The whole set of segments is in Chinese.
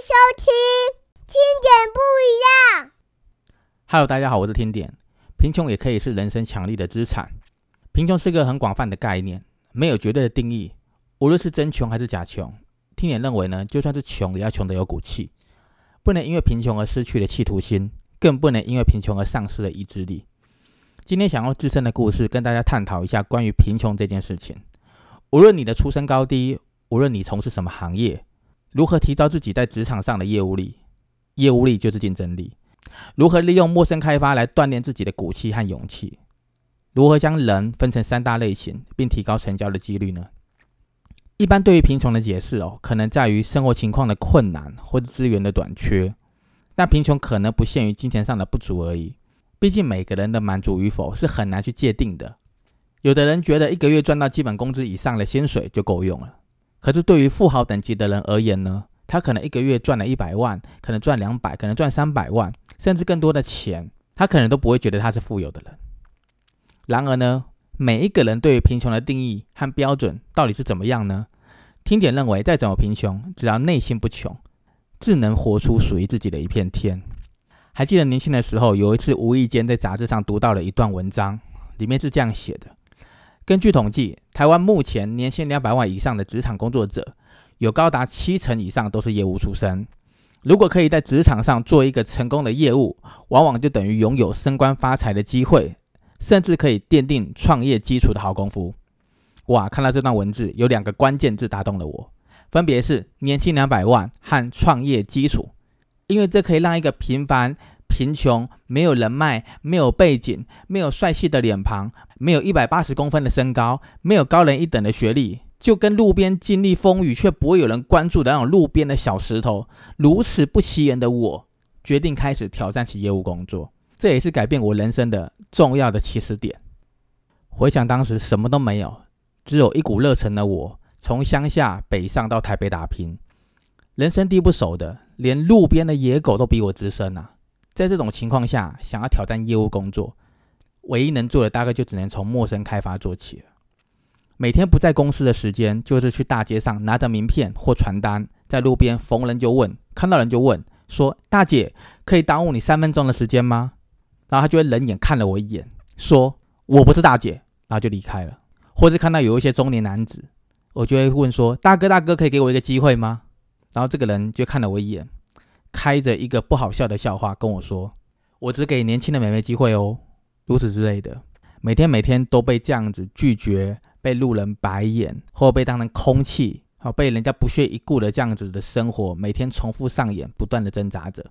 收听听点不一样。Hello，大家好，我是听点。贫穷也可以是人生强力的资产。贫穷是个很广泛的概念，没有绝对的定义。无论是真穷还是假穷，听点认为呢，就算是穷，也要穷得有骨气，不能因为贫穷而失去了企图心，更不能因为贫穷而丧失了意志力。今天想用自身的故事跟大家探讨一下关于贫穷这件事情。无论你的出身高低，无论你从事什么行业，如何提高自己在职场上的业务力？业务力就是竞争力。如何利用陌生开发来锻炼自己的骨气和勇气？如何将人分成三大类型，并提高成交的几率呢？一般对于贫穷的解释哦，可能在于生活情况的困难或者资源的短缺。但贫穷可能不限于金钱上的不足而已。毕竟每个人的满足与否是很难去界定的。有的人觉得一个月赚到基本工资以上的薪水就够用了，可是对于富豪等级的人而言呢？他可能一个月赚了一百万，可能赚两百，可能赚三百万，甚至更多的钱，他可能都不会觉得他是富有的人。然而呢，每一个人对于贫穷的定义和标准到底是怎么样呢？听点认为，再怎么贫穷，只要内心不穷，自能活出属于自己的一片天。还记得年轻的时候，有一次无意间在杂志上读到了一段文章，里面是这样写的：根据统计，台湾目前年薪两百万以上的职场工作者。有高达七成以上都是业务出身。如果可以在职场上做一个成功的业务，往往就等于拥有升官发财的机会，甚至可以奠定创业基础的好功夫。哇！看到这段文字，有两个关键字打动了我，分别是年薪两百万和创业基础。因为这可以让一个平凡、贫穷、没有人脉、没有背景、没有帅气的脸庞、没有一百八十公分的身高、没有高人一等的学历。就跟路边经历风雨却不会有人关注的那种路边的小石头，如此不起眼的我，决定开始挑战起业务工作。这也是改变我人生的重要的起始点。回想当时什么都没有，只有一股热忱的我，从乡下北上到台北打拼，人生地不熟的，连路边的野狗都比我资深啊！在这种情况下，想要挑战业务工作，唯一能做的大概就只能从陌生开发做起。每天不在公司的时间，就是去大街上拿着名片或传单，在路边逢人就问，看到人就问，说：“大姐，可以耽误你三分钟的时间吗？”然后他就会冷眼看了我一眼，说：“我不是大姐。”然后就离开了。或是看到有一些中年男子，我就会问说：“大哥，大哥，可以给我一个机会吗？”然后这个人就看了我一眼，开着一个不好笑的笑话跟我说：“我只给年轻的美眉机会哦。”如此之类的，每天每天都被这样子拒绝。被路人白眼，或被当成空气，好被人家不屑一顾的这样子的生活，每天重复上演，不断的挣扎着。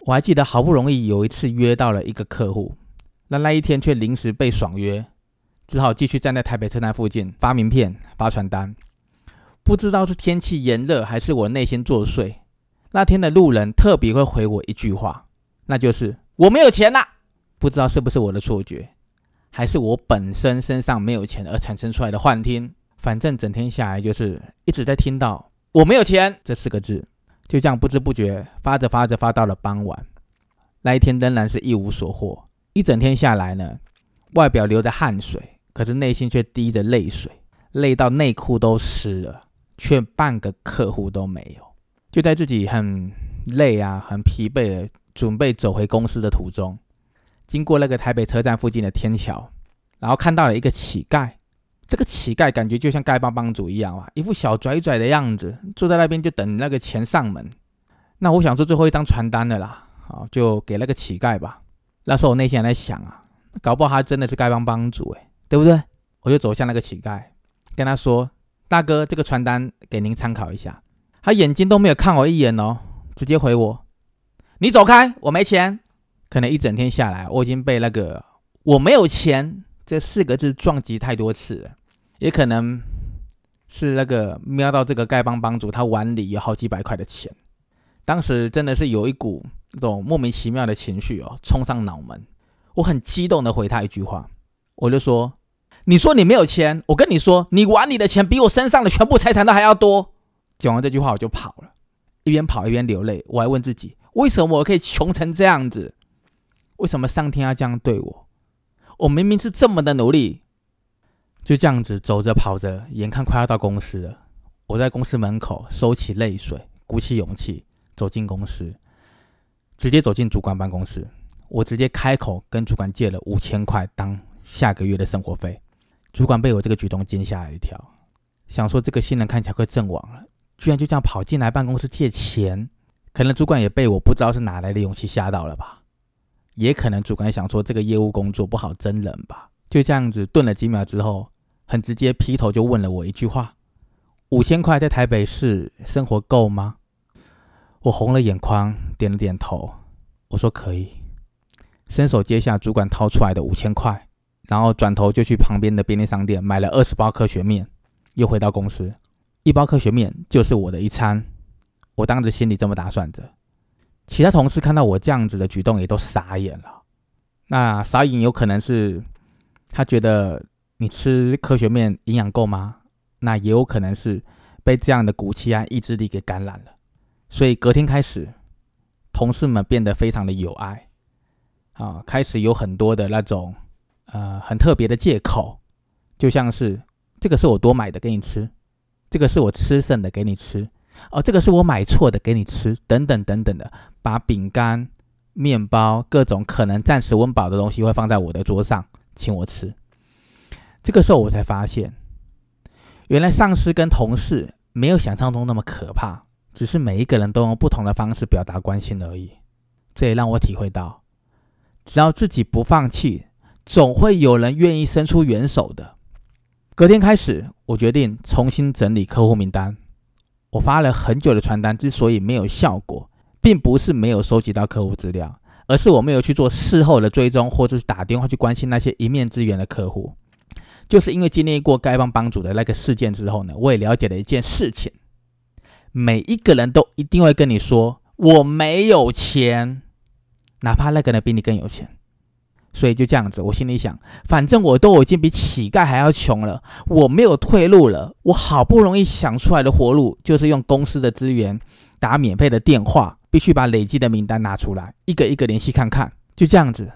我还记得好不容易有一次约到了一个客户，那那一天却临时被爽约，只好继续站在台北车站附近发名片、发传单。不知道是天气炎热，还是我内心作祟，那天的路人特别会回我一句话，那就是我没有钱呐。不知道是不是我的错觉。还是我本身身上没有钱而产生出来的幻听，反正整天下来就是一直在听到“我没有钱”这四个字，就这样不知不觉发着发着发到了傍晚，那一天仍然是一无所获。一整天下来呢，外表流着汗水，可是内心却滴着泪水，累到内裤都湿了，却半个客户都没有。就在自己很累啊、很疲惫的准备走回公司的途中。经过那个台北车站附近的天桥，然后看到了一个乞丐。这个乞丐感觉就像丐帮帮主一样啊，一副小拽拽的样子，坐在那边就等那个钱上门。那我想做最后一张传单的啦，好，就给那个乞丐吧。那时候我内心还在想啊，搞不好他真的是丐帮帮主诶，对不对？我就走向那个乞丐，跟他说：“大哥，这个传单给您参考一下。”他眼睛都没有看我一眼哦，直接回我：“你走开，我没钱。”可能一整天下来，我已经被那个“我没有钱”这四个字撞击太多次了，也可能是那个瞄到这个丐帮帮主他碗里有好几百块的钱，当时真的是有一股那种莫名其妙的情绪哦冲上脑门，我很激动的回他一句话，我就说：“你说你没有钱，我跟你说，你碗里的钱比我身上的全部财产都还要多。”讲完这句话我就跑了，一边跑一边流泪，我还问自己：为什么我可以穷成这样子？为什么上天要这样对我？我明明是这么的努力，就这样子走着跑着，眼看快要到公司了。我在公司门口收起泪水，鼓起勇气，走进公司，直接走进主管办公室，我直接开口跟主管借了五千块当下个月的生活费。主管被我这个举动惊吓了一跳，想说这个新人看起来快阵亡了，居然就这样跑进来办公室借钱。可能主管也被我不知道是哪来的勇气吓到了吧，也可能主管想说这个业务工作不好真人吧。就这样子顿了几秒之后，很直接劈头就问了我一句话：五千块在台北市生活够吗？我红了眼眶，点了点头，我说可以，伸手接下主管掏出来的五千块。然后转头就去旁边的便利商店买了二十包科学面，又回到公司，一包科学面就是我的一餐。我当时心里这么打算着，其他同事看到我这样子的举动也都傻眼了。那傻眼有可能是他觉得你吃科学面营养够吗？那也有可能是被这样的骨气啊意志力给感染了。所以隔天开始，同事们变得非常的有爱，啊，开始有很多的那种。呃，很特别的借口，就像是这个是我多买的给你吃，这个是我吃剩的给你吃，哦，这个是我买错的给你吃，等等等等的，把饼干、面包各种可能暂时温饱的东西会放在我的桌上，请我吃。这个时候我才发现，原来上司跟同事没有想象中那么可怕，只是每一个人都用不同的方式表达关心而已。这也让我体会到，只要自己不放弃。总会有人愿意伸出援手的。隔天开始，我决定重新整理客户名单。我发了很久的传单，之所以没有效果，并不是没有收集到客户资料，而是我没有去做事后的追踪，或者是打电话去关心那些一面之缘的客户。就是因为经历过丐帮帮主的那个事件之后呢，我也了解了一件事情：每一个人都一定会跟你说我没有钱，哪怕那个人比你更有钱。所以就这样子，我心里想，反正我都已经比乞丐还要穷了，我没有退路了。我好不容易想出来的活路，就是用公司的资源打免费的电话，必须把累积的名单拿出来，一个一个联系看看。就这样子，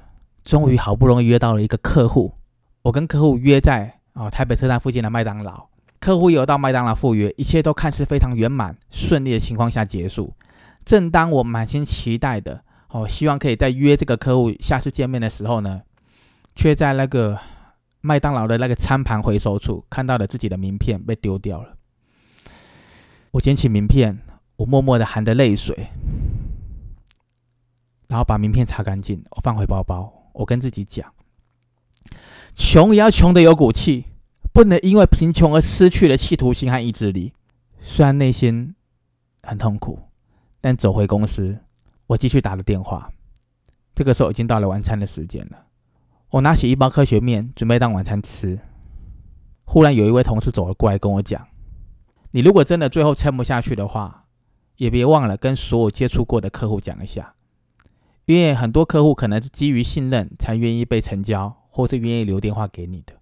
终于好不容易约到了一个客户。我跟客户约在啊台北车站附近的麦当劳。客户有到麦当劳赴约，一切都看似非常圆满顺利的情况下结束。正当我满心期待的。哦，希望可以在约这个客户下次见面的时候呢，却在那个麦当劳的那个餐盘回收处看到了自己的名片被丢掉了。我捡起名片，我默默的含着泪水，然后把名片擦干净，我放回包包。我跟自己讲，穷也要穷的有骨气，不能因为贫穷而失去了企图心和意志力。虽然内心很痛苦，但走回公司。我继续打了电话，这个时候已经到了晚餐的时间了。我拿起一包科学面，准备当晚餐吃。忽然有一位同事走了过来，跟我讲：“你如果真的最后撑不下去的话，也别忘了跟所有接触过的客户讲一下，因为很多客户可能是基于信任才愿意被成交，或是愿意留电话给你的。”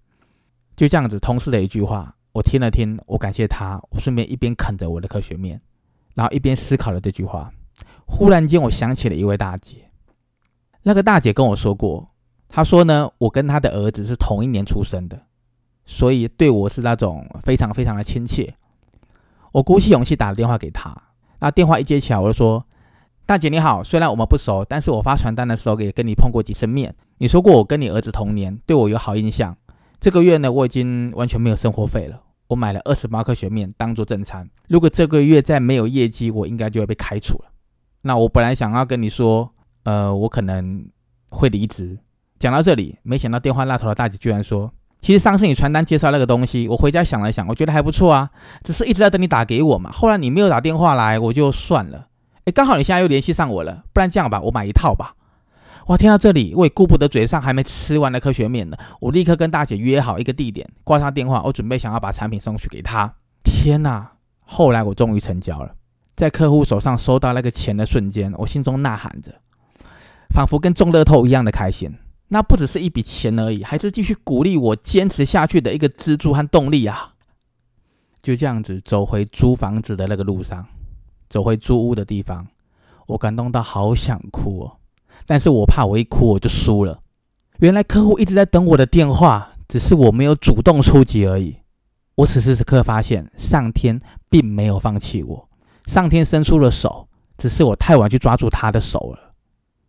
就这样子，同事的一句话，我听了听，我感谢他，我顺便一边啃着我的科学面，然后一边思考了这句话。忽然间，我想起了一位大姐。那个大姐跟我说过，她说呢，我跟她的儿子是同一年出生的，所以对我是那种非常非常的亲切。我鼓起勇气打了电话给她，那电话一接起来，我就说：“大姐你好，虽然我们不熟，但是我发传单的时候也跟你碰过几次面。你说过我跟你儿子同年，对我有好印象。这个月呢，我已经完全没有生活费了，我买了二十八颗雪面当做正餐。如果这个月再没有业绩，我应该就会被开除了。”那我本来想要跟你说，呃，我可能会离职。讲到这里，没想到电话那头的大姐居然说：“其实上次你传单介绍那个东西，我回家想了想，我觉得还不错啊，只是一直在等你打给我嘛。后来你没有打电话来，我就算了。哎，刚好你现在又联系上我了，不然这样吧，我买一套吧。”哇，听到这里，我也顾不得嘴上还没吃完的科学面呢，我立刻跟大姐约好一个地点，挂上电话，我准备想要把产品送去给她。天哪！后来我终于成交了。在客户手上收到那个钱的瞬间，我心中呐喊着，仿佛跟中乐透一样的开心。那不只是一笔钱而已，还是继续鼓励我坚持下去的一个支柱和动力啊！就这样子走回租房子的那个路上，走回租屋的地方，我感动到好想哭哦。但是我怕我一哭我就输了。原来客户一直在等我的电话，只是我没有主动出击而已。我此时此刻发现，上天并没有放弃我。上天伸出了手，只是我太晚去抓住他的手了。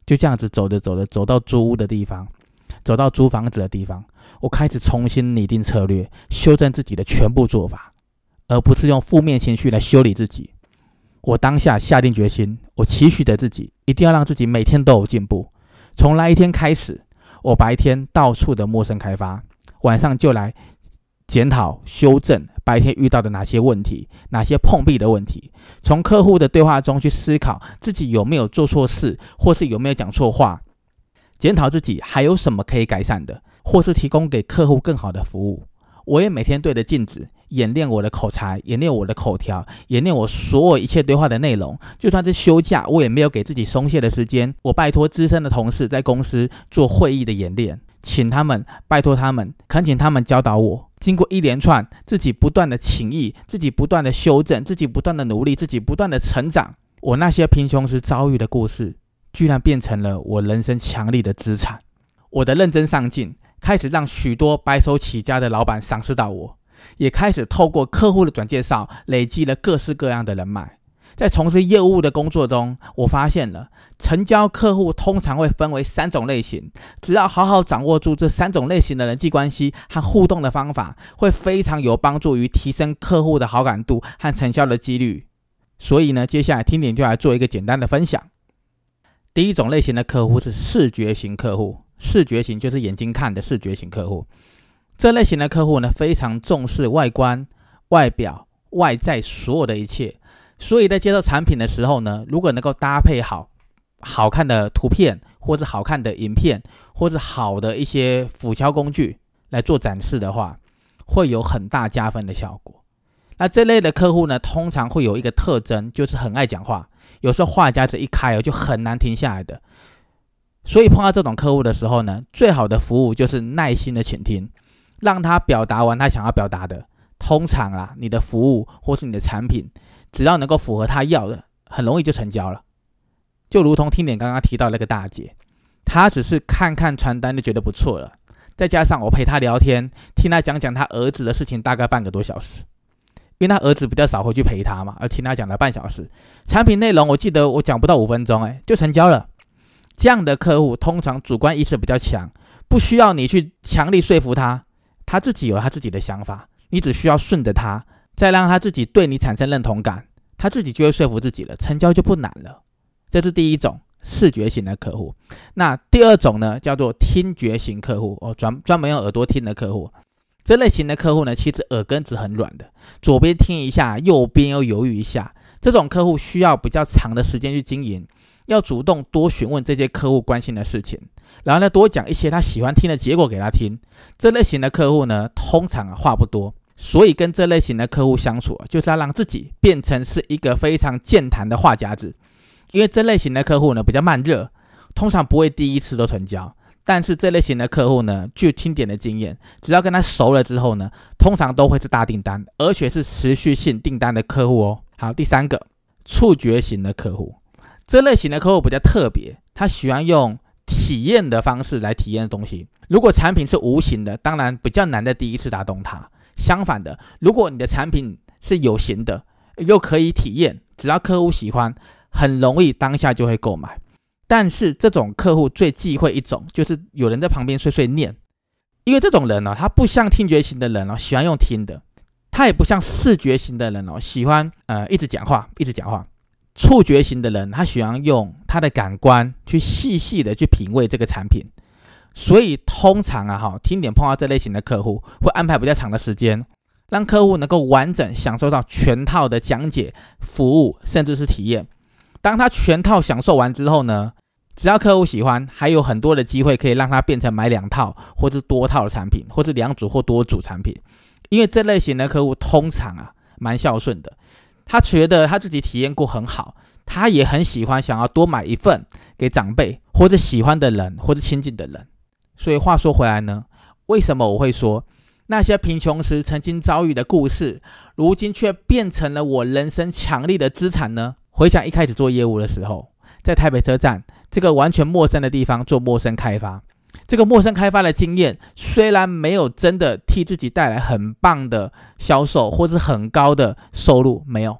就这样子走着走着，走到租屋的地方，走到租房子的地方，我开始重新拟定策略，修正自己的全部做法，而不是用负面情绪来修理自己。我当下下定决心，我期许着自己一定要让自己每天都有进步。从那一天开始，我白天到处的陌生开发，晚上就来检讨修正白天遇到的哪些问题，哪些碰壁的问题。从客户的对话中去思考自己有没有做错事，或是有没有讲错话，检讨自己还有什么可以改善的，或是提供给客户更好的服务。我也每天对着镜子。演练我的口才，演练我的口条，演练我所有一切对话的内容。就算是休假，我也没有给自己松懈的时间。我拜托资深的同事在公司做会议的演练，请他们拜托他们，恳请他们教导我。经过一连串自己不断的情谊，自己不断的修正，自己不断的努力，自己不断的成长。我那些贫穷时遭遇的故事，居然变成了我人生强力的资产。我的认真上进，开始让许多白手起家的老板赏识到我。也开始透过客户的转介绍，累积了各式各样的人脉。在从事业务的工作中，我发现了成交客户通常会分为三种类型。只要好好掌握住这三种类型的人际关系和互动的方法，会非常有帮助于提升客户的好感度和成交的几率。所以呢，接下来听点就来做一个简单的分享。第一种类型的客户是视觉型客户，视觉型就是眼睛看的视觉型客户。这类型的客户呢，非常重视外观、外表、外在所有的一切，所以在接受产品的时候呢，如果能够搭配好好看的图片，或者好看的影片，或者好的一些辅销工具来做展示的话，会有很大加分的效果。那这类的客户呢，通常会有一个特征，就是很爱讲话，有时候话匣子一开哦，就很难停下来的。所以碰到这种客户的时候呢，最好的服务就是耐心的倾听。让他表达完他想要表达的，通常啊，你的服务或是你的产品，只要能够符合他要的，很容易就成交了。就如同听点刚刚提到那个大姐，她只是看看传单就觉得不错了，再加上我陪她聊天，听她讲讲她儿子的事情，大概半个多小时，因为她儿子比较少回去陪她嘛，而听她讲了半小时，产品内容我记得我讲不到五分钟，哎，就成交了。这样的客户通常主观意识比较强，不需要你去强力说服他。他自己有他自己的想法，你只需要顺着他，再让他自己对你产生认同感，他自己就会说服自己了，成交就不难了。这是第一种视觉型的客户。那第二种呢，叫做听觉型客户哦，专专门用耳朵听的客户。这类型的客户呢，其实耳根子很软的，左边听一下，右边又犹豫一下。这种客户需要比较长的时间去经营，要主动多询问这些客户关心的事情。然后呢，多讲一些他喜欢听的结果给他听。这类型的客户呢，通常话不多，所以跟这类型的客户相处，就是要让自己变成是一个非常健谈的话匣子。因为这类型的客户呢比较慢热，通常不会第一次都成交。但是这类型的客户呢，据听点的经验，只要跟他熟了之后呢，通常都会是大订单，而且是持续性订单的客户哦。好，第三个触觉型的客户，这类型的客户比较特别，他喜欢用。体验的方式来体验东西。如果产品是无形的，当然比较难在第一次打动他。相反的，如果你的产品是有形的，又可以体验，只要客户喜欢，很容易当下就会购买。但是这种客户最忌讳一种，就是有人在旁边碎碎念。因为这种人呢，他不像听觉型的人哦，喜欢用听的；他也不像视觉型的人哦，喜欢呃一直讲话，一直讲话。触觉型的人，他喜欢用他的感官去细细的去品味这个产品，所以通常啊，哈，听点碰到这类型的客户，会安排比较长的时间，让客户能够完整享受到全套的讲解、服务，甚至是体验。当他全套享受完之后呢，只要客户喜欢，还有很多的机会可以让他变成买两套或者多套的产品，或者两组或多组产品，因为这类型的客户通常啊，蛮孝顺的。他觉得他自己体验过很好，他也很喜欢，想要多买一份给长辈或者喜欢的人或者亲近的人。所以话说回来呢，为什么我会说那些贫穷时曾经遭遇的故事，如今却变成了我人生强力的资产呢？回想一开始做业务的时候，在台北车站这个完全陌生的地方做陌生开发。这个陌生开发的经验虽然没有真的替自己带来很棒的销售或是很高的收入，没有，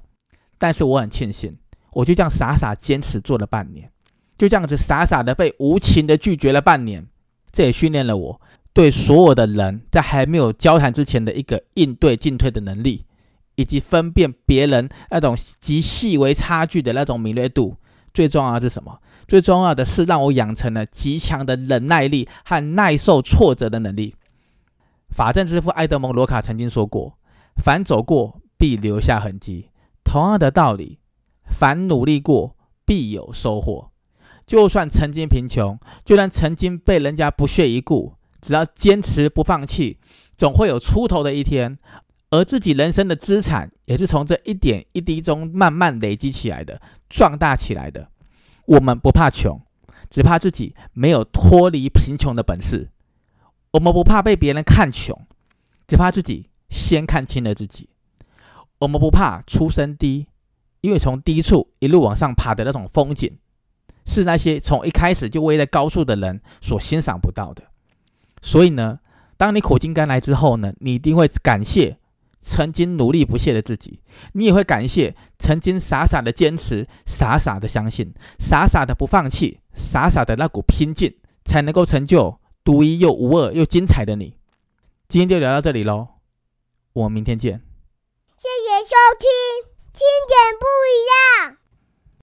但是我很庆幸，我就这样傻傻坚持做了半年，就这样子傻傻的被无情的拒绝了半年。这也训练了我对所有的人在还没有交谈之前的一个应对进退的能力，以及分辨别人那种极细微差距的那种敏锐度。最重要的是什么？最重要的是让我养成了极强的忍耐力和耐受挫折的能力。法政之父埃德蒙·罗卡曾经说过：“凡走过，必留下痕迹。”同样的道理，凡努力过，必有收获。就算曾经贫穷，就算曾经被人家不屑一顾，只要坚持不放弃，总会有出头的一天。而自己人生的资产，也是从这一点一滴中慢慢累积起来的，壮大起来的。我们不怕穷，只怕自己没有脱离贫穷的本事。我们不怕被别人看穷，只怕自己先看清了自己。我们不怕出身低，因为从低处一路往上爬的那种风景，是那些从一开始就位在高处的人所欣赏不到的。所以呢，当你苦尽甘来之后呢，你一定会感谢曾经努力不懈的自己，你也会感谢曾经傻傻的坚持、傻傻的相信、傻傻的不放弃、傻傻的那股拼劲，才能够成就。独一又无二又精彩的你，今天就聊到这里喽，我们明天见。谢谢收听，听点不一样。